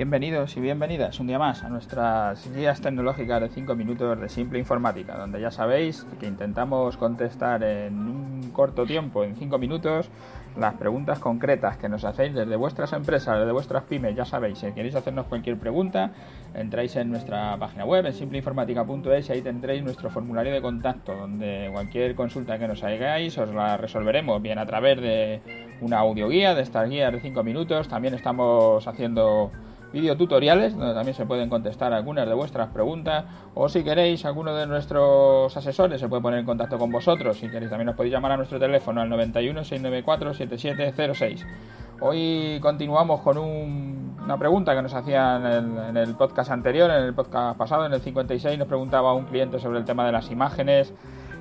Bienvenidos y bienvenidas un día más a nuestras guías tecnológicas de 5 minutos de simple informática, donde ya sabéis que intentamos contestar en un corto tiempo, en 5 minutos, las preguntas concretas que nos hacéis desde vuestras empresas, desde vuestras pymes, ya sabéis, si queréis hacernos cualquier pregunta, entráis en nuestra página web, en simpleinformática.es y ahí tendréis nuestro formulario de contacto, donde cualquier consulta que nos hagáis os la resolveremos, bien a través de una audioguía, de estas guías de 5 minutos, también estamos haciendo videotutoriales donde también se pueden contestar algunas de vuestras preguntas o si queréis alguno de nuestros asesores se puede poner en contacto con vosotros. Si queréis también os podéis llamar a nuestro teléfono al 91 694 7706 hoy continuamos con una pregunta que nos hacían en el, en el podcast anterior en el podcast pasado en el 56 nos preguntaba un cliente sobre el tema de las imágenes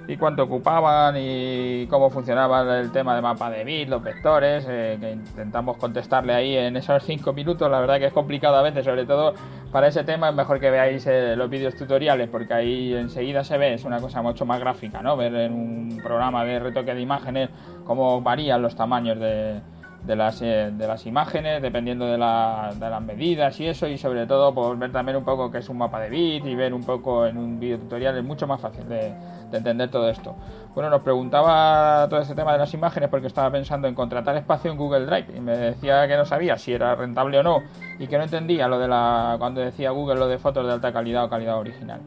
y cuánto ocupaban y cómo funcionaba el tema de mapa de bit, los vectores, eh, que intentamos contestarle ahí en esos 5 minutos. La verdad que es complicado a veces, sobre todo para ese tema es mejor que veáis eh, los vídeos tutoriales porque ahí enseguida se ve, es una cosa mucho más gráfica, ¿no? Ver en un programa de retoque de imágenes cómo varían los tamaños de, de las, eh, de las imágenes, dependiendo de, la, de, las medidas y eso, y sobre todo por ver también un poco qué es un mapa de bit y ver un poco en un vídeo tutorial, es mucho más fácil de, de, entender todo esto. Bueno, nos preguntaba todo este tema de las imágenes porque estaba pensando en contratar espacio en Google Drive y me decía que no sabía si era rentable o no y que no entendía lo de la cuando decía Google lo de fotos de alta calidad o calidad original.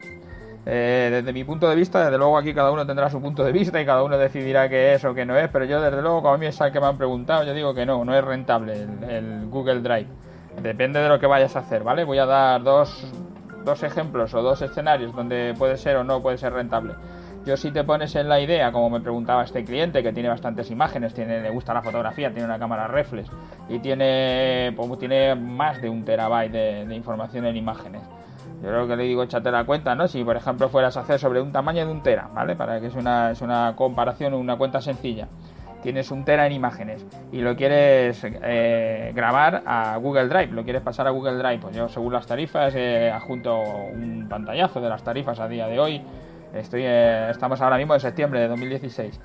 Eh, desde mi punto de vista, desde luego aquí cada uno tendrá su punto de vista y cada uno decidirá qué es o qué no es, pero yo desde luego, como a mí es el que me han preguntado, yo digo que no, no es rentable el, el Google Drive. Depende de lo que vayas a hacer, ¿vale? Voy a dar dos, dos ejemplos o dos escenarios donde puede ser o no puede ser rentable. Yo si te pones en la idea, como me preguntaba este cliente, que tiene bastantes imágenes, tiene, le gusta la fotografía, tiene una cámara reflex y tiene, pues, tiene más de un terabyte de, de información en imágenes. Yo creo que le digo, échate la cuenta, ¿no? Si por ejemplo fueras a hacer sobre un tamaño de un tera, ¿vale? Para que es una, es una comparación, una cuenta sencilla. Tienes un tera en imágenes y lo quieres eh, grabar a Google Drive, lo quieres pasar a Google Drive. Pues yo, según las tarifas, eh, adjunto un pantallazo de las tarifas a día de hoy. Estoy, eh, estamos ahora mismo en septiembre de 2016.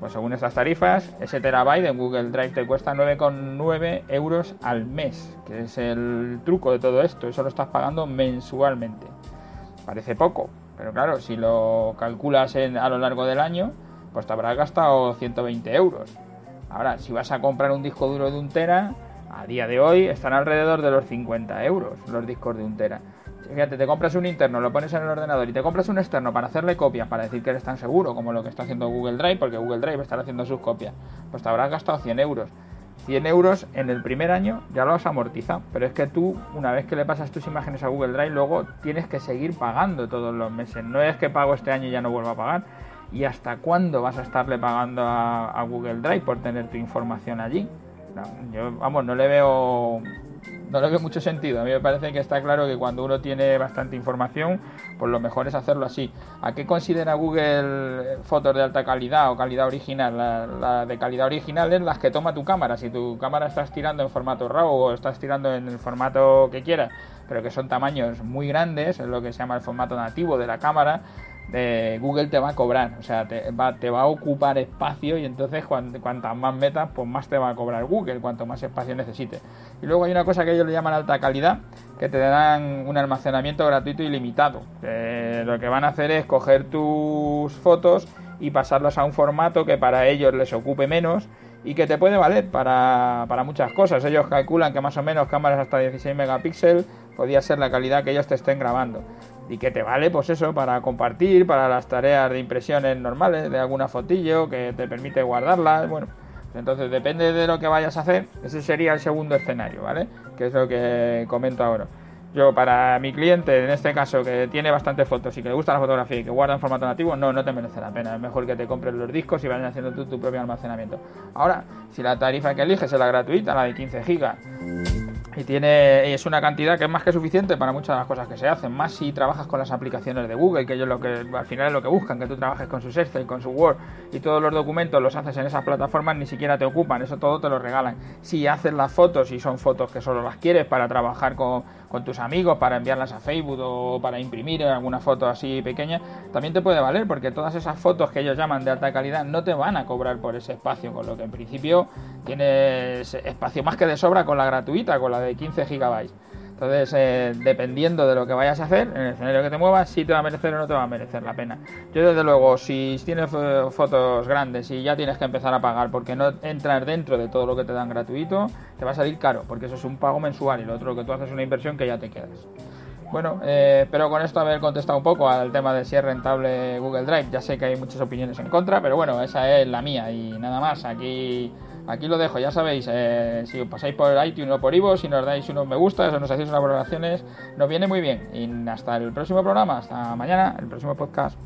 Pues, según estas tarifas, ese terabyte en Google Drive te cuesta 9,9 euros al mes, que es el truco de todo esto. Eso lo estás pagando mensualmente. Parece poco, pero claro, si lo calculas en, a lo largo del año, pues te habrás gastado 120 euros. Ahora, si vas a comprar un disco duro de un tera, a día de hoy están alrededor de los 50 euros los discos de un tera. Fíjate, te compras un interno, lo pones en el ordenador y te compras un externo para hacerle copias, para decir que eres tan seguro como lo que está haciendo Google Drive, porque Google Drive está haciendo sus copias, pues te habrás gastado 100 euros. 100 euros en el primer año ya lo has amortizado, pero es que tú, una vez que le pasas tus imágenes a Google Drive, luego tienes que seguir pagando todos los meses. No es que pago este año y ya no vuelvo a pagar. ¿Y hasta cuándo vas a estarle pagando a, Google Drive por tener tu información allí? Yo, vamos, no le veo no le veo mucho sentido. A mí me parece que está claro que cuando uno tiene bastante información, pues lo mejor es hacerlo así. ¿A qué considera Google fotos de alta calidad o calidad original? La, la, de calidad original es las que toma tu cámara. Si tu cámara estás tirando en formato RAW o estás tirando en el formato que quieras, pero que son tamaños muy grandes, es lo que se llama el formato nativo de la cámara, Google te va a cobrar, o sea, te va, te va a ocupar espacio y entonces cuant, cuantas más metas, pues más te va a cobrar Google, cuanto más espacio necesites. Y luego hay una cosa que ellos le llaman alta calidad, que te dan un almacenamiento gratuito ilimitado. Eh, lo que van a hacer es coger tus fotos y pasarlas a un formato que para ellos les ocupe menos y que te puede valer para, para muchas cosas. Ellos calculan que más o menos cámaras hasta 16 megapíxeles podría ser la calidad que ellos te estén grabando y que te vale pues eso para compartir, para las tareas de impresiones normales, de alguna fotillo que te permite guardarlas, bueno, entonces depende de lo que vayas a hacer, ese sería el segundo escenario, ¿vale? Que es lo que comento ahora. Yo para mi cliente, en este caso, que tiene bastantes fotos y que le gusta la fotografía y que guarda en formato nativo, no, no te merece la pena. Es mejor que te compres los discos y vayas haciendo tú tu propio almacenamiento. Ahora, si la tarifa que eliges es la gratuita, la de 15 gigas, y tiene es una cantidad que es más que suficiente para muchas de las cosas que se hacen más si trabajas con las aplicaciones de Google que ellos lo que al final es lo que buscan que tú trabajes con su Excel con su Word y todos los documentos los haces en esas plataformas ni siquiera te ocupan eso todo te lo regalan. Si haces las fotos y son fotos que solo las quieres para trabajar con, con tus amigos para enviarlas a Facebook o para imprimir alguna foto así pequeña también te puede valer porque todas esas fotos que ellos llaman de alta calidad no te van a cobrar por ese espacio con lo que en principio tienes espacio más que de sobra con la gratuita con la de de 15 gigabytes. Entonces, eh, dependiendo de lo que vayas a hacer, en el escenario que te muevas, si te va a merecer o no te va a merecer la pena. Yo, desde luego, si tienes fotos grandes y ya tienes que empezar a pagar porque no entras dentro de todo lo que te dan gratuito, te va a salir caro, porque eso es un pago mensual y lo otro que tú haces es una inversión que ya te quedas. Bueno, eh, espero con esto haber contestado un poco al tema de si es rentable Google Drive. Ya sé que hay muchas opiniones en contra, pero bueno, esa es la mía y nada más. Aquí Aquí lo dejo, ya sabéis, eh, si pasáis por iTunes o por Ivo, si nos dais unos me gusta o nos hacéis unas valoraciones, nos viene muy bien. Y hasta el próximo programa, hasta mañana, el próximo podcast.